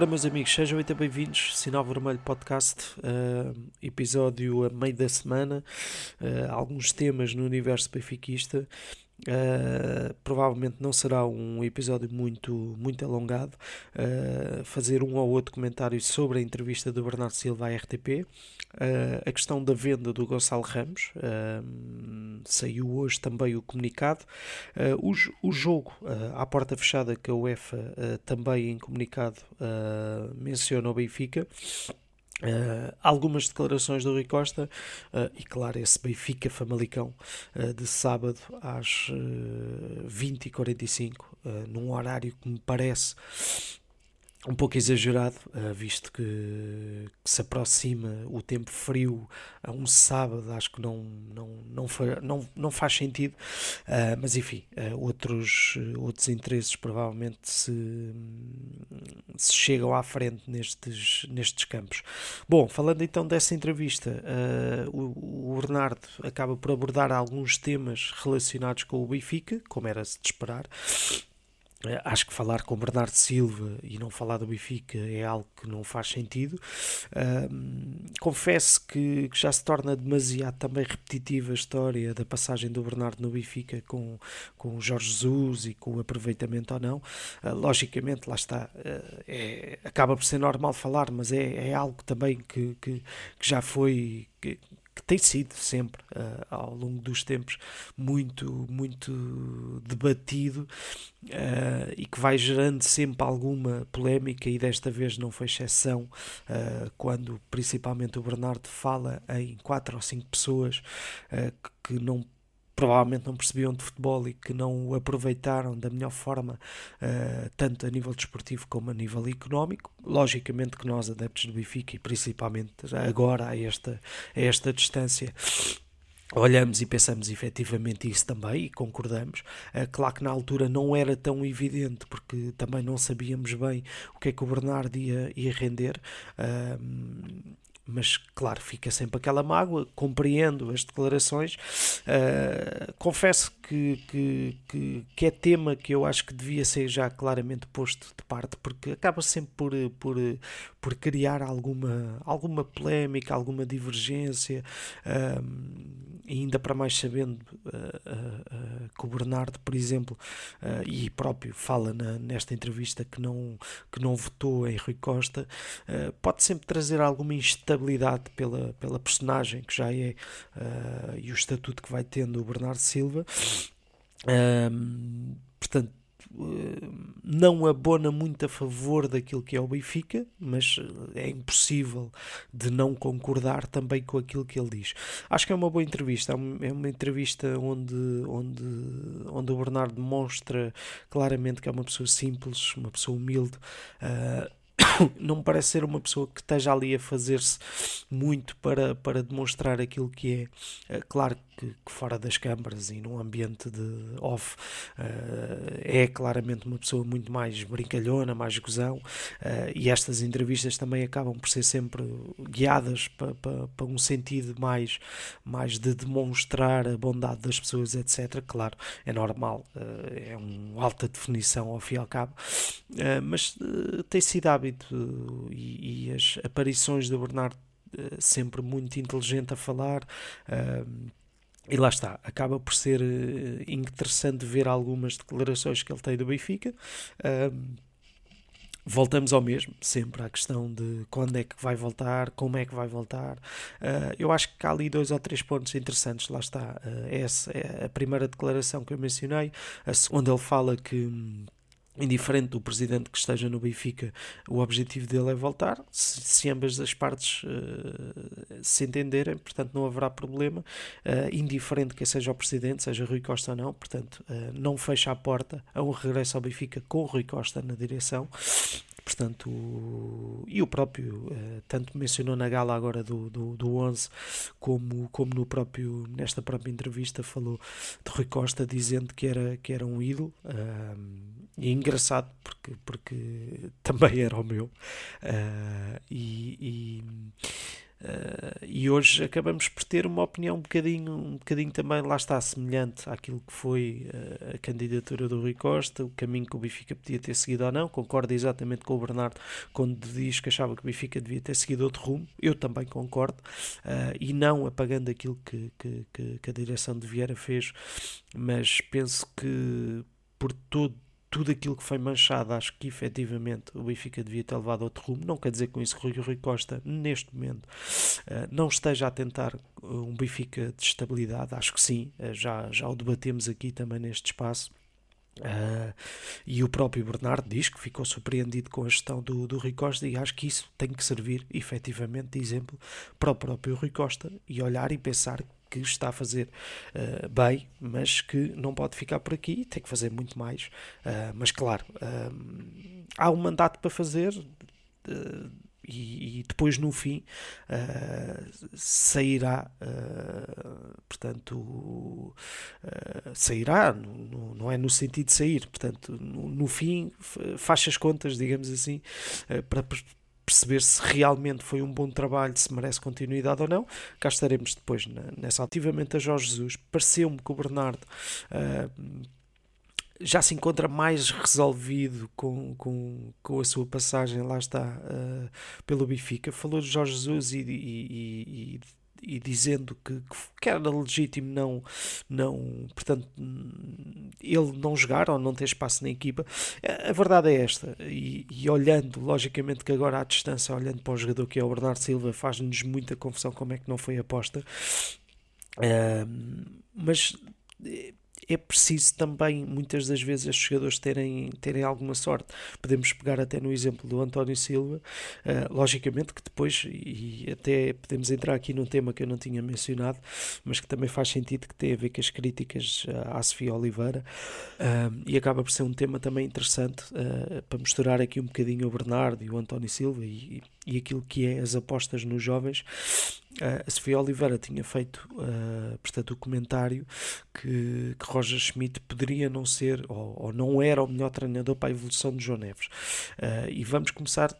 Ora, meus amigos, sejam muito bem-vindos. Sinal Vermelho Podcast, uh, episódio a meio da semana. Uh, alguns temas no universo benfiquista. Uh, provavelmente não será um episódio muito, muito alongado. Uh, fazer um ou outro comentário sobre a entrevista do Bernardo Silva à RTP. Uh, a questão da venda do Gonçalo Ramos. saiu hoje também o comunicado. O, o, jogo à porta fechada que a UEFA também em comunicado menciona o Benfica. Uh, algumas declarações do Rui Costa uh, e claro esse Benfica Famalicão uh, de sábado às 20h45 num horário que me parece um pouco exagerado, uh, visto que, que, se aproxima o tempo frio a um sábado, acho que não, não, não, não, não faz sentido, uh, mas enfim, uh, outros, outros interesses provavelmente se, se chegam à frente nestes, nestes campos. Bom, falando então dessa entrevista, o, Bernardo acaba por abordar alguns temas relacionados com o Benfica, como era -se de esperar. Eh, acho que falar com Bernardo Silva e não falar do Benfica é algo que não faz sentido. confesso que, que, já se torna demasiado também repetitiva a história da passagem do Bernardo no Benfica com, com o Jorge Jesus e com o aproveitamento ou não. Uh, logicamente, lá está, uh, é, acaba por ser normal falar, mas é, é algo também que, que, que já foi. Que tem sido sempre uh, ao longo dos tempos muito muito debatido uh, e que vai gerando sempre alguma polémica e desta vez não foi exceção uh, quando principalmente o Bernardo fala em quatro ou cinco pessoas que não provavelmente não percebiam de futebol e que não o aproveitaram da melhor forma, uh, tanto a nível desportivo como a nível económico. Logicamente que nós, adeptos do Benfica, e principalmente agora a esta, a esta distância, olhamos e pensamos efetivamente isso também e concordamos. Uh, claro que na altura não era tão evidente porque também não sabíamos bem o que é que o Bernardo ia, ia render. Mas claro, fica sempre aquela mágoa, compreendo as declarações. Uh, confesso que, que, que, que, é tema que eu acho que devia ser já claramente posto de parte, porque acaba sempre por, por, por criar alguma, alguma polémica, alguma divergência, uh, ainda para mais sabendo uh, que o Bernardo, por exemplo, e próprio fala na, nesta entrevista que não, que não votou em Rui Costa, pode sempre trazer alguma instabilidade pela, pela personagem que já é uh, e o estatuto que vai tendo o Bernardo Silva. Um, portanto, não abona muito a favor daquilo que é o Benfica, mas é impossível de não concordar também com aquilo que ele diz. Acho que é uma boa entrevista, é uma entrevista onde, onde, onde o Bernardo demonstra claramente que é uma pessoa simples, uma pessoa humilde. Uh, não me parece ser uma pessoa que esteja ali a fazer-se muito para, para demonstrar aquilo que é. é claro que, que, fora das câmaras e num ambiente de off uh, é claramente uma pessoa muito mais brincalhona, mais gozão uh, e estas entrevistas também acabam por ser sempre guiadas para, para, para um sentido mais, mais de demonstrar a bondade das pessoas, etc. Claro, é normal, uh, é uma alta definição ao fim e ao cabo, mas tem sido hábito e, e as aparições do Bernardo sempre muito inteligente a falar. Uh, e lá está, acaba por ser uh, interessante ver algumas declarações que ele tem do Benfica. Uh, voltamos ao mesmo, sempre à questão de quando é que vai voltar, como é que vai voltar. Uh, eu acho que há ali dois ou três pontos interessantes. Lá está, uh, essa é a primeira declaração que eu mencionei, onde ele fala que indiferente do presidente que esteja no Benfica, o objetivo dele é voltar, se, se ambas as partes uh, se entenderem, portanto não haverá problema, uh, indiferente que seja o presidente, seja Rui Costa ou não, portanto uh, não fecha a porta a um regresso ao Benfica com Rui Costa na direção, portanto, e o próprio, tanto mencionou na gala agora do, do, do 11, como, como no próprio, nesta própria entrevista falou de Rui Costa dizendo que era, que era um ídolo, e é engraçado porque, porque também era o meu, uh, e, e Uh, e hoje acabamos por ter uma opinião um bocadinho, um bocadinho também, lá está, semelhante àquilo que foi uh, a candidatura do Rui Costa, o caminho que o Benfica podia ter seguido ou não. Concordo exatamente com o Bernardo quando diz que achava que o Benfica devia ter seguido outro rumo. Eu também concordo, uh, e não apagando aquilo que, que, que a direção de Vieira fez, mas penso que por todo tudo aquilo que foi manchado, acho que efetivamente o Benfica devia ter levado outro rumo. Não quer dizer com isso que o Rui Costa, neste momento, eh, não esteja a tentar eh, um Benfica de estabilidade. Acho que sim, eh, já, já o debatemos aqui também neste espaço. Uh, e o próprio Bernardo diz que ficou surpreendido com a gestão do, do Rui Costa e acho que isso tem que servir efetivamente de exemplo para o próprio Rui Costa e olhar e pensar que está a fazer uh, bem, mas que não pode ficar por aqui, tem que fazer muito mais. Uh, mas claro, uh, há um mandato para fazer. E, e, depois no fim uh, sairá, uh, portanto, uh, sairá, no, não é no sentido de sair, portanto, no, no fim faz as contas, digamos assim, para perceber se realmente foi um bom trabalho, se merece continuidade ou não. Cá estaremos depois nessa. Ativamente a Jorge Jesus, pareceu-me que o Bernardo. Uh, já se encontra mais resolvido com, com, com a sua passagem, lá está, uh, pelo Benfica. Falou de Jorge Jesus e, e, e, e dizendo que, que era legítimo não, não, portanto, ele não jogar ou não ter espaço na equipa. A verdade é esta, e, e olhando, logicamente que agora à distância, olhando para o jogador que é o Bernardo Silva, faz-nos muita confusão como é que não foi aposta. Mas é preciso também, muitas das vezes, estes jogadores terem, terem alguma sorte. Podemos pegar até no exemplo do António Silva, uh, logicamente que depois, e até podemos entrar aqui num tema que eu não tinha mencionado, mas que também faz sentido que tem a ver com as críticas à Sofia Oliveira, uh, e acaba por ser um tema também interessante uh, para misturar aqui um bocadinho o Bernardo e o António Silva e, e aquilo que é as apostas nos jovens. Uh, a Sofia Oliveira tinha feito, uh, portanto, o comentário que, que Roger Schmidt poderia não ser ou, ou, não era o melhor treinador para a evolução de João Neves. Uh, e vamos começar,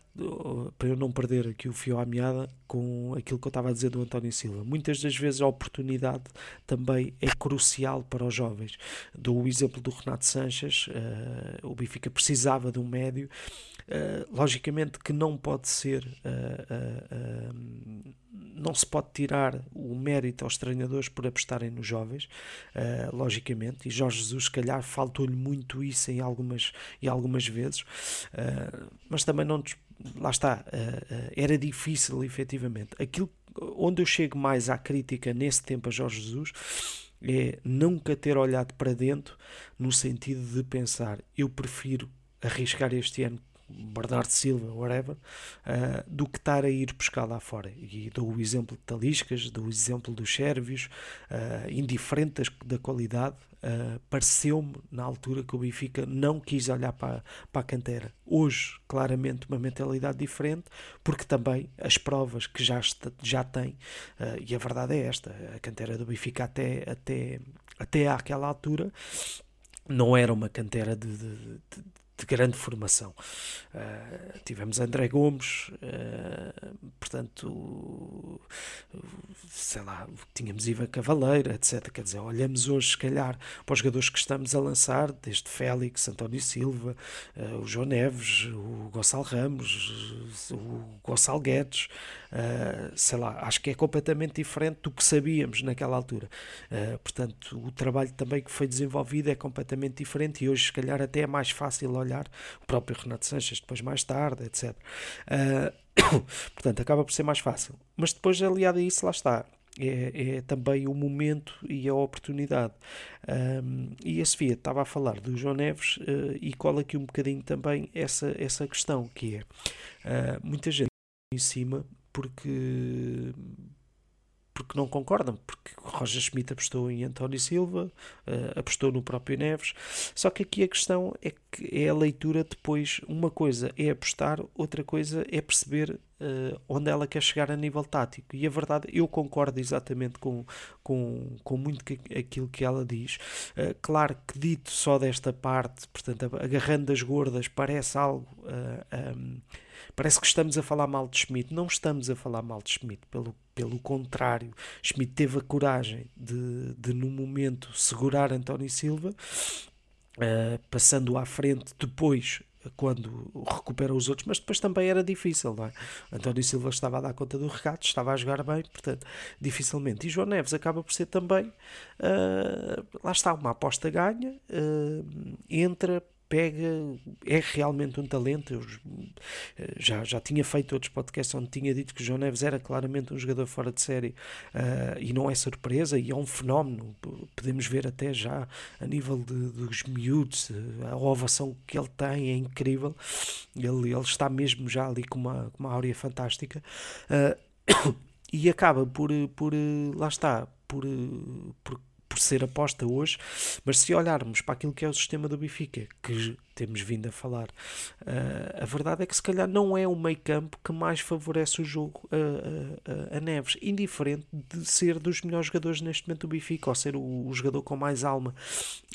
para eu não perder aqui o fio à meada, com aquilo que eu estava a dizer do António Silva. Muitas das vezes a oportunidade também é crucial para os jovens. Dou o exemplo do Renato Sanches, o Benfica precisava de um médio, logicamente que não pode ser não se pode tirar o mérito aos treinadores por apostarem nos jovens, uh, logicamente, e Jorge Jesus, se calhar, faltou-lhe muito isso em algumas, em algumas vezes, uh, mas também não. Lá está, uh, era difícil, efetivamente. Aquilo onde eu chego mais à crítica nesse tempo a Jorge Jesus é nunca ter olhado para dentro no sentido de pensar eu prefiro arriscar este ano Bernardo Silva, whatever, uh, do que estar a ir buscar lá fora. E dou o exemplo de Taliscas, dou o exemplo dos Sérvios, uh, indiferente da qualidade, uh, pareceu-me na altura que o Benfica não quis olhar para, para a cantera. Hoje, claramente, uma mentalidade diferente, porque também as provas que já, está, já tem, e a verdade é esta: a cantera do Benfica até, até, até àquela altura não era uma cantera de, de, de de grande formação. Uh, tivemos André Gomes, uh, portanto, sei lá, tínhamos Iva Cavaleira, etc. Quer dizer, olhamos hoje, se calhar, para os jogadores que estamos a lançar, desde Félix, António Silva, uh, o João Neves, o Gonçalo Ramos, o Gonçalo Guedes, sei lá, acho que é completamente diferente do que sabíamos naquela altura. portanto, o trabalho também que foi desenvolvido é completamente diferente e hoje, se calhar, até é mais fácil olhar olhar, o próprio Renato Sanches depois mais tarde, etc. Uh, ah, portanto, acaba por ser mais fácil. Mas depois, aliado a isso, lá está. É, é, também o momento e a oportunidade. Um, e a Sofia estava a falar do João Neves uh, e cola aqui um bocadinho também essa, essa questão, que é uh, muita gente em cima porque porque não concordam, porque Roger Schmidt apostou em António Silva, uh, apostou no próprio Neves, só que aqui a questão é que é a leitura depois, uma coisa é apostar, outra coisa é perceber uh, onde ela quer chegar a nível tático, e a verdade, eu concordo exatamente com, com, com muito que, aquilo que ela diz, uh, claro que dito só desta parte, portanto, agarrando as gordas, parece algo... Um, Parece que estamos a falar mal de Schmidt. Não estamos a falar mal de Schmidt, pelo, pelo contrário. Schmidt teve a coragem de, de no momento, segurar António Silva, uh, passando à frente depois quando recupera os outros, mas depois também era difícil, não é? António Silva estava a dar conta do recado, estava a jogar bem, portanto, dificilmente. E João Neves acaba por ser também, uh, lá está, uma aposta ganha, uh, entra, pega, é realmente um talento. Eu eh, já, já tinha feito outros podcasts onde tinha dito que o João Neves era claramente um jogador fora de série uh, e não é surpresa e é um fenómeno. Podemos ver até já a nível de, dos miúdos, a ovação que ele tem é incrível. Ele, ele está mesmo já ali com uma, com uma áurea fantástica. Uh, e acaba por, por lá está, por, por por ser aposta hoje, mas se olharmos para aquilo que é o sistema do Benfica, que temos vindo a falar, uh, a verdade é que se calhar não é o meio campo que mais favorece o jogo a, a, a, Neves, indiferente de ser dos melhores jogadores neste momento do Benfica, ou ser o, o, jogador com mais alma.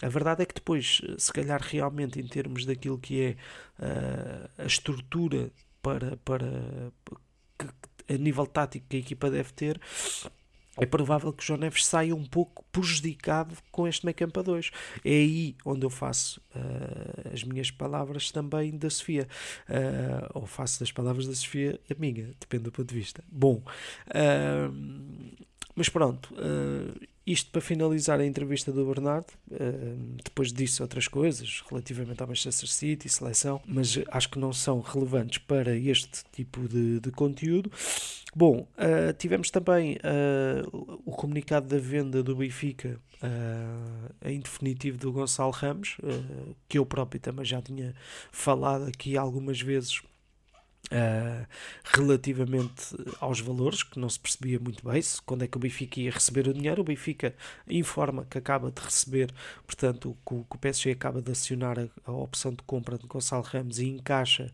A verdade é que depois, se calhar realmente em termos daquilo que é uh, a estrutura para, para que, a nível tático que a equipa deve ter, é provável que o João Neves saia um pouco prejudicado com este meio campo a dois. É aí onde eu faço uh, as minhas palavras também da Sofia. Uh, ou faço das palavras da Sofia a minha, depende do ponto de vista. Bom, uh, mas pronto, isto para finalizar a entrevista do Bernardo, depois disse outras coisas relativamente ao Manchester City, seleção, mas acho que não são relevantes para este tipo de, de conteúdo. Bom, uh, tivemos também uh, o comunicado da venda do Benfica uh, em definitivo do Gonçalo Ramos, que eu próprio também já tinha falado aqui algumas vezes. Uh, relativamente aos valores, que não se percebia muito bem se, quando é que o Benfica ia receber o dinheiro. O Benfica informa que acaba de receber, portanto, que o, que o PSG acaba de acionar a, a, opção de compra de Gonçalo Ramos e encaixa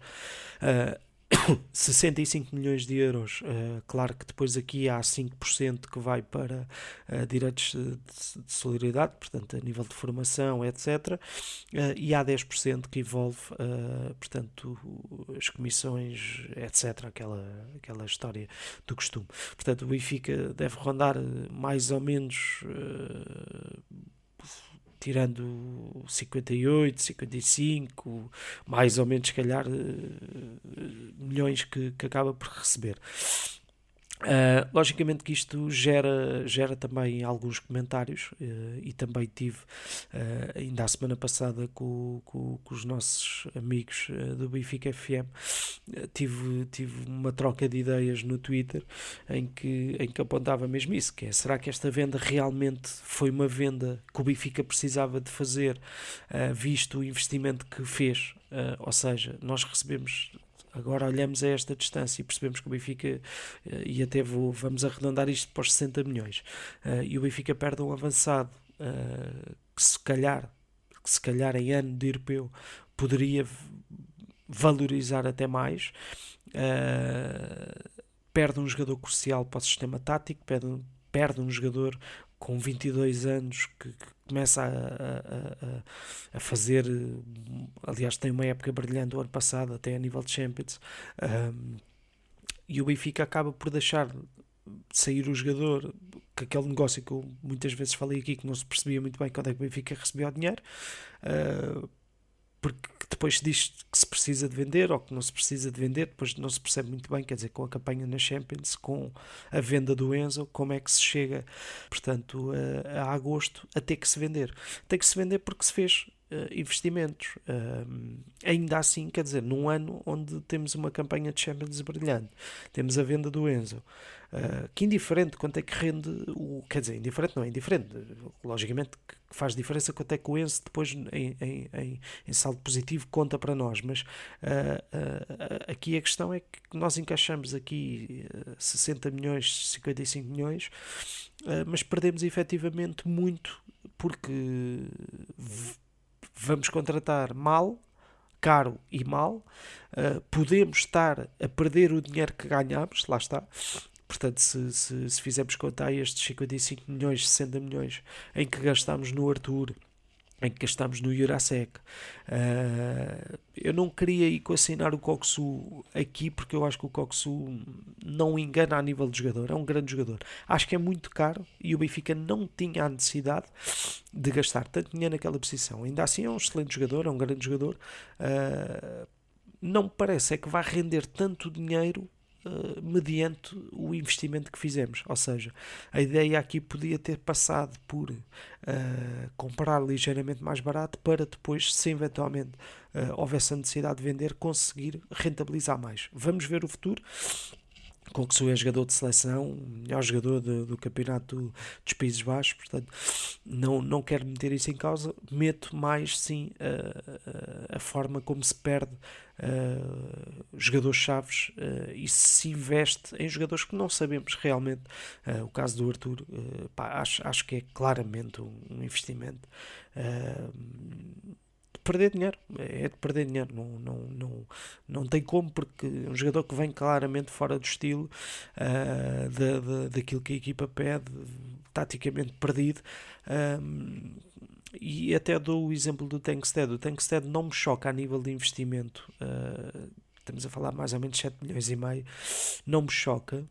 uh, 65 milhões de euros, uh, claro que depois aqui há 5% que vai para uh, direitos de, de, solidariedade, portanto, a nível de formação, etc. Uh, eh, e há 10% que envolve, portanto, as comissões, etc. Aquela, aquela história do costume. Portanto, o Benfica deve rondar mais ou menos tirando 58, 55, mais ou menos, se calhar, eh, milhões que, que acaba por receber. Uh, logicamente que isto gera, gera também alguns comentários uh, e também tive uh, ainda a semana passada com, com, com os nossos amigos do Benfica FM tive, tive uma troca de ideias no Twitter em que, em que apontava mesmo isso, que é, será que esta venda realmente foi uma venda que o Benfica precisava de fazer visto o investimento que fez, ou seja, nós recebemos Agora olhamos a esta distância e percebemos que o Benfica, eh, e até vou, vamos arredondar isto para os 60 milhões, uh, e o Benfica perde um avançado uh, que se calhar, que se calhar em ano de europeu poderia valorizar até mais, perde um jogador crucial para o sistema tático, perde, perde um jogador com 22 anos que começa a, a, a, fazer. Aliás, tem uma época brilhante o ano passado, até a nível de Champions. Um, e o Benfica acaba por deixar sair o jogador, que aquele negócio que eu muitas vezes falei aqui que não se percebia muito bem quando é que o Benfica recebia o dinheiro. Uh, porque depois se diz que se precisa de vender ou que não se precisa de vender, depois não se percebe muito bem, quer dizer, com a campanha na Champions, com a venda do Enzo, como é que se chega, portanto, a, a agosto a ter que se vender. Tem que se vender porque se fez investimentos. Uh, ainda assim, quer dizer, num ano onde temos uma campanha de Champions brilhante, temos a venda do Enzo, uh, que indiferente quanto é que rende, o, quer dizer, indiferente não é indiferente, logicamente faz diferença quanto é que o Enzo depois em, em, em, em saldo positivo conta para nós, mas aqui a questão é que nós encaixamos aqui 60 milhões, 55 milhões, mas perdemos efetivamente muito porque vamos contratar mal, caro e mal, uh, podemos estar a perder o dinheiro que ganhamos, lá está. Portanto, se, se, se fizermos contar estes 55 milhões, 60 milhões em que gastamos no Arthur em que gastamos no Jurasek. Uh, eu não queria equacionar o Coxu aqui porque eu acho que o Coxu não engana a nível de jogador, é um grande jogador. Acho que é muito caro e o Benfica não tinha a necessidade de gastar tanto dinheiro naquela posição. Ainda assim é um excelente jogador, é um grande jogador. Uh, não me parece é que vai render tanto dinheiro Uh, mediante o investimento que fizemos. Ou seja, a ideia aqui podia ter passado por uh, comprar ligeiramente mais barato para depois, se eventualmente uh, houvesse a necessidade de vender, conseguir rentabilizar mais. Vamos ver o futuro. Coxu é jogador de seleção, melhor jogador de, do campeonato dos Países Baixos, portanto não, não quero meter isso em causa, meto mais sim a, a, a forma como se perde uh, jogadores chaves uh, e se investe em jogadores que não sabemos realmente. Uh, o caso do Arthur, pá, acho, acho que é claramente um, um investimento perder dinheiro, é de perder dinheiro, não, não, não, não tem como, porque um jogador que vem claramente fora do estilo uh, da, daquilo que a equipa pede, taticamente perdido. Um, e até dou o exemplo do Tankstead. O Tankstead não me choca a nível de investimento. Uh, estamos a falar mais ou menos 7 milhões e meio. Não me choca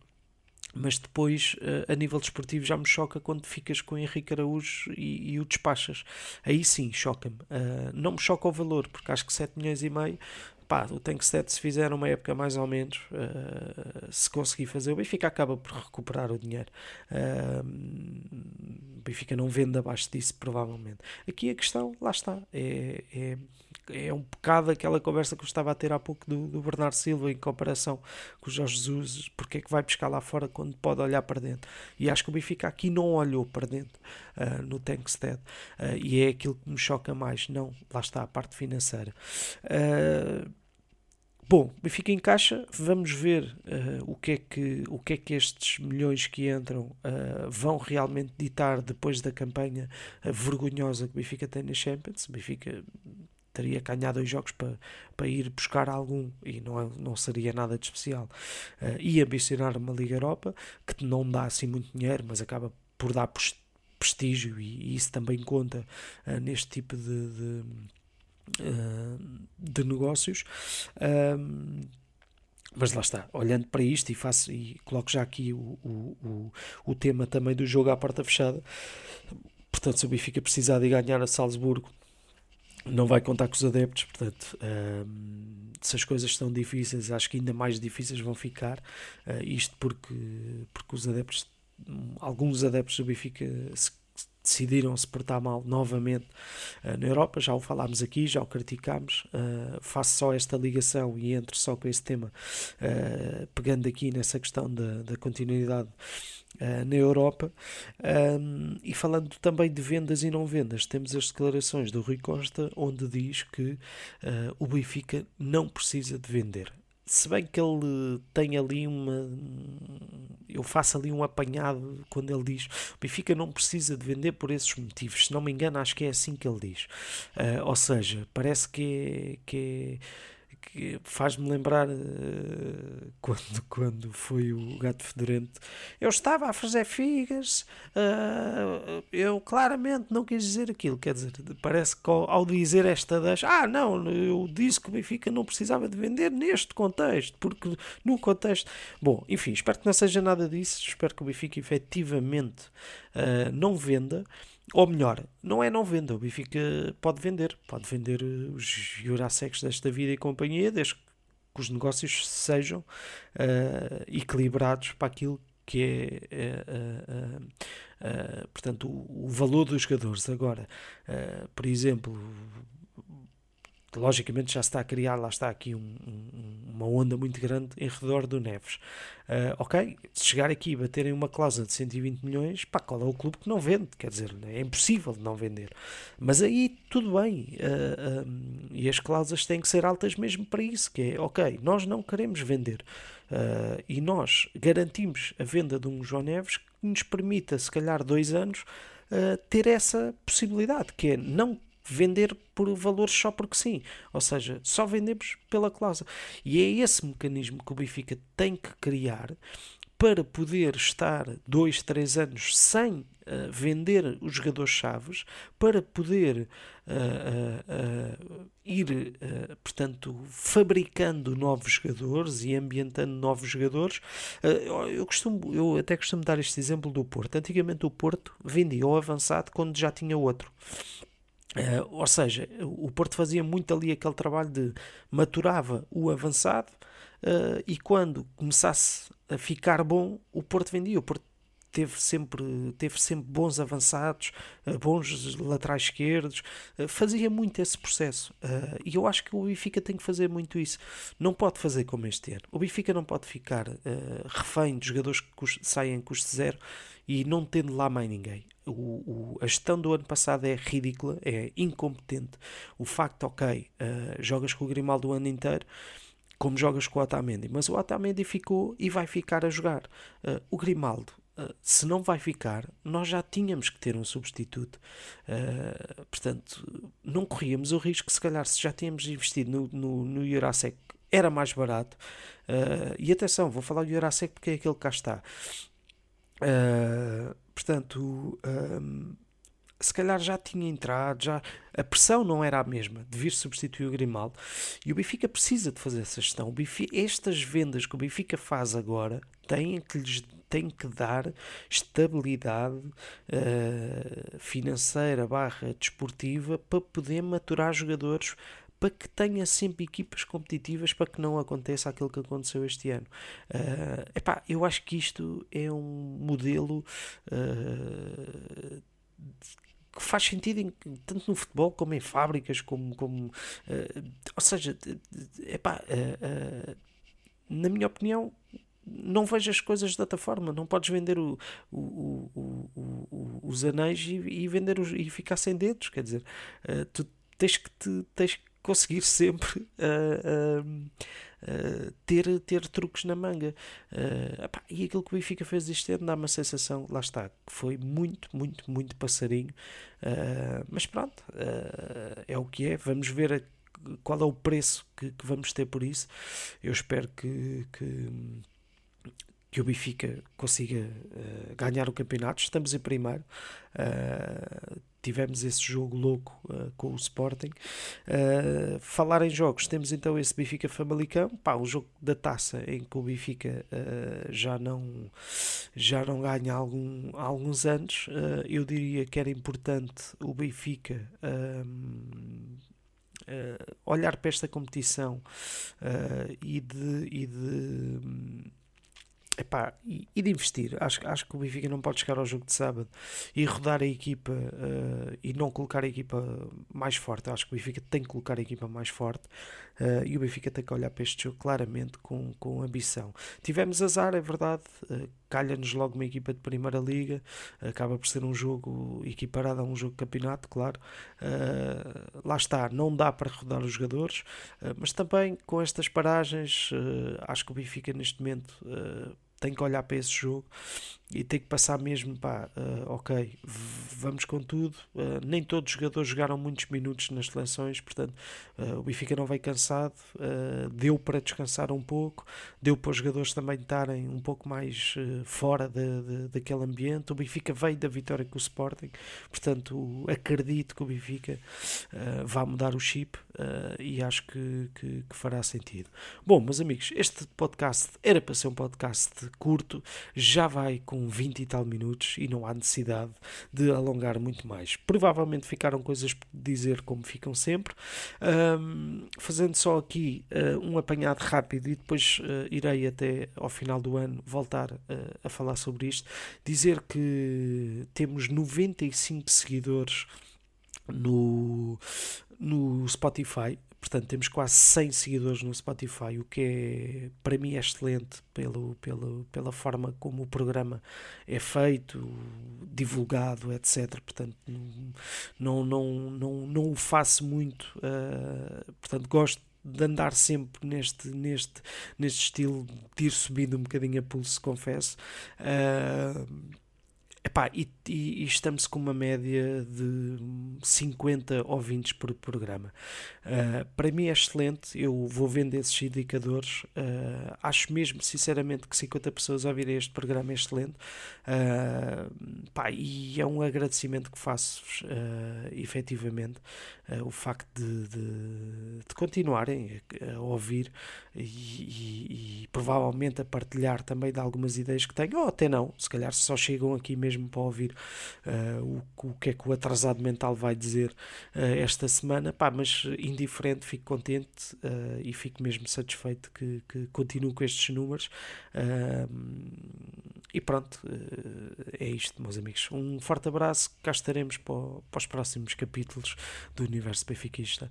mas depois uh, a nível desportivo já me choca quando ficas com Henrique Araújo e, e o despachas. Aí sim, choca-me. Uh, não me choca o valor, porque acho que 7 milhões e meio, pá, o Tank 7 se fizer uma época mais ou menos, uh, se conseguir fazer, o Benfica acaba por recuperar o dinheiro. o Benfica não vende abaixo disso, provavelmente. Aqui a questão, lá está, é, é é um bocado aquela conversa que eu estava a ter há pouco do, do Bernardo Silva em comparação com o Jorge Jesus, porque é que vai buscar lá fora quando pode olhar para dentro. E acho que o Benfica aqui não olhou para dentro uh, no Tankstead uh, e é aquilo que me choca mais. Não, lá está a parte financeira. Uh, Bom, Benfica em caixa, vamos ver uh, o, que é que, o que é que estes milhões que entram uh, vão realmente ditar depois da campanha uh, vergonhosa que o Benfica tem na Champions. O Benfica teria que ganhar dois jogos para, para ir buscar algum e não, é, não seria nada de especial. Uh, e ambicionar uma Liga Europa que não dá assim muito dinheiro, mas acaba por dar prestígio e, e isso também conta uh, neste tipo de, de, de negócios. mas lá está, olhando para isto e faço e coloco já aqui o, o, o, o tema também do jogo à porta fechada. Portanto, se o Benfica precisar de ganhar a Salzburgo, não vai contar com os adeptos, portanto, um, se as coisas estão difíceis, acho que ainda mais difíceis vão ficar. Uh, isto porque, porque os adeptos, alguns adeptos do Benfica se decidiram se portar mal novamente uh, na Europa, já o falámos aqui, já o criticámos, uh, faço só esta ligação e entro só com esse tema, uh, pegando aqui nessa questão da, da continuidade na Europa. Um, e falando também de vendas e não vendas, temos as declarações do Rui Costa onde diz que o Benfica não precisa de vender se bem que ele tem ali uma. Eu faço ali um apanhado quando ele diz o Benfica não precisa de vender por esses motivos. Se não me engano, acho que é assim que ele diz. Uh, ou seja, parece que é, que é que faz-me lembrar uh, quando, quando foi o gato fedorento. Eu estava a fazer figas, uh, eu claramente não quis dizer aquilo. Quer dizer, parece que ao, ao dizer esta das, ah, não, eu disse que o Benfica não precisava de vender neste contexto, porque no contexto. Bom, enfim, espero que não seja nada disso. Espero que o Benfica efetivamente uh, não venda. Ou melhor, não é não venda, o Benfica pode vender, pode vender eh, os Jurasecs desta vida e companhia, desde que os negócios sejam uh, equilibrados para aquilo que é, uh, uh, portanto, o, o, valor dos jogadores. Agora, por exemplo, logicamente já está a criar, lá está aqui um, um, uma onda muito grande em redor do Neves. Uh, ok, se chegar aqui e baterem uma cláusula de 120 milhões, pá, qual é o clube que não vende? Quer dizer, é impossível não vender. Mas aí tudo bem, uh, um, e as cláusulas têm que ser altas mesmo para isso, que é, ok, nós não queremos vender. Uh, e nós garantimos a venda de um João Neves que nos permita, se calhar, dois anos, ter essa possibilidade, que é não vender por valores só porque sim. Ou seja, só vendemos pela cláusula. E é esse mecanismo que o Benfica tem que criar para poder estar dois, três anos sem uh, vender os jogadores chaves, para poder uh, uh, ir, portanto, fabricando novos jogadores e ambientando novos jogadores. eu, costumo, eu até costumo dar este exemplo do Porto. Antigamente o Porto vendia o avançado quando já tinha outro. Uh, ou seja, o Porto fazia muito ali aquele trabalho de maturava o avançado uh, e quando começasse a ficar bom, o Porto vendia. O Porto teve sempre, teve sempre bons avançados, uh, bons laterais esquerdos, fazia muito esse processo. e eu acho que o Benfica tem que fazer muito isso. Não pode fazer como este ano. O Benfica não pode ficar refém de jogadores que saem custo zero e não tendo lá mais ninguém. O, o, a gestão do ano passado é ridícula, é incompetente. O facto, ok, uh, jogas com o Grimaldo o ano inteiro, como jogas com o Otamendi, mas o Otamendi ficou e vai ficar a jogar. Uh, o Grimaldo, uh, se não vai ficar, nós já tínhamos que ter um substituto. portanto, não corríamos o risco, se calhar, se já tínhamos investido no, no, no Jurasek, era mais barato. e atenção, vou falar do Jurasek porque é aquele que cá está. Uh, portanto, um, se calhar já tinha entrado, já a pressão não era a mesma de vir substituir o Grimaldo e o Benfica precisa de fazer essa gestão. O estas vendas que o Benfica faz agora têm que lhes tem que dar estabilidade uh, financeira barra desportiva para poder maturar jogadores para que tenha sempre equipas competitivas para que não aconteça aquilo que aconteceu este ano. Uh, epá, eu acho que isto é um modelo uh, que faz sentido em, tanto no futebol como em fábricas, como, como uh, ou seja, epá, uh, uh, na minha opinião, não vejo as coisas de outra forma. Não podes vender o, o, o, os anéis e, e vender e ficar sem dedos. Quer dizer, tu tens que, te, tens que conseguir sempre uh, uh, ter, ter truques na manga. Epá, e aquilo que o Benfica fez este ano dá uma sensação, lá está, que foi muito, muito, muito passarinho. mas pronto, é o que é. Vamos ver a, qual é o preço que, que, vamos ter por isso. Eu espero que, que que o Benfica consiga uh, ganhar o campeonato. Estamos em primeiro. Uh, tivemos esse jogo louco uh, com o Sporting. falar em jogos, temos então esse Benfica Famalicão, pá, um jogo da taça em que o Benfica já, não, já não ganha há, algum, há alguns anos. eu diria que era importante o Benfica. Uh, olhar para esta competição uh, e de, e de Epá, e, e, de investir. Acho, acho que o Benfica não pode chegar ao jogo de sábado e rodar a equipa uh, e não colocar a equipa mais forte. Acho que o Benfica tem que colocar a equipa mais forte uh, e o Benfica tem que olhar para este jogo claramente com, com ambição. Tivemos azar, é verdade. Uh, Calha-nos logo uma equipa de Primeira Liga. Acaba por ser um jogo equiparado a um jogo de campeonato, claro. lá está, não dá para rodar os jogadores, mas também com estas paragens, acho que o Benfica neste momento tem que olhar para esse jogo e tem que passar mesmo, pá, uh, ok, vamos com tudo. Uh, nem todos os jogadores jogaram muitos minutos nas seleções, portanto, uh, o Benfica não veio cansado, deu para descansar um pouco, deu para os jogadores também estarem um pouco mais fora de, de, daquele ambiente. O Benfica veio da vitória com o Sporting, portanto, acredito que o Benfica vai mudar o chip e acho que, que, que fará sentido. Bom, meus amigos, este podcast era para ser um podcast curto, já vai com 20 e tal minutos e não há necessidade de alongar muito mais. Provavelmente ficaram coisas por dizer como ficam sempre. Um, fazendo só aqui uh, um apanhado rápido e depois uh, irei até ao final do ano voltar uh, a falar sobre isto. Dizer que temos 95 seguidores no, no Spotify Portanto, temos quase 100 seguidores no Spotify, o que é, para mim é excelente pelo, pelo, pela forma como o programa é feito, divulgado, etc. Portanto, não, não, não, não o faço muito. Uh, portanto, gosto de andar sempre neste, neste, neste estilo de ir subindo um bocadinho a pulso, confesso. Uh, Epá, e, e, e, estamos com uma média de 50 ouvintes por programa. Uh, para mim é excelente, eu vou vendo esses indicadores. Uh, acho mesmo, sinceramente, que 50 pessoas ouvirem este programa é excelente. Uh, pá, e é um agradecimento que faço-vos, uh, efetivamente, o facto de, de, de, continuarem a ouvir e, e, provavelmente a partilhar também de algumas ideias que tenho, ou até não, se calhar só chegam aqui mesmo mesmo para ouvir uh, o, o que é que o atrasado mental vai dizer uh, esta semana, pá, mas indiferente, fico contente uh, e fico mesmo satisfeito que, que continuo com estes números. e pronto, é isto, meus amigos. Um forte abraço, cá estaremos para, para os próximos capítulos do Universo Benfiquista.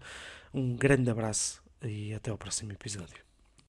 Um grande abraço e até ao próximo episódio.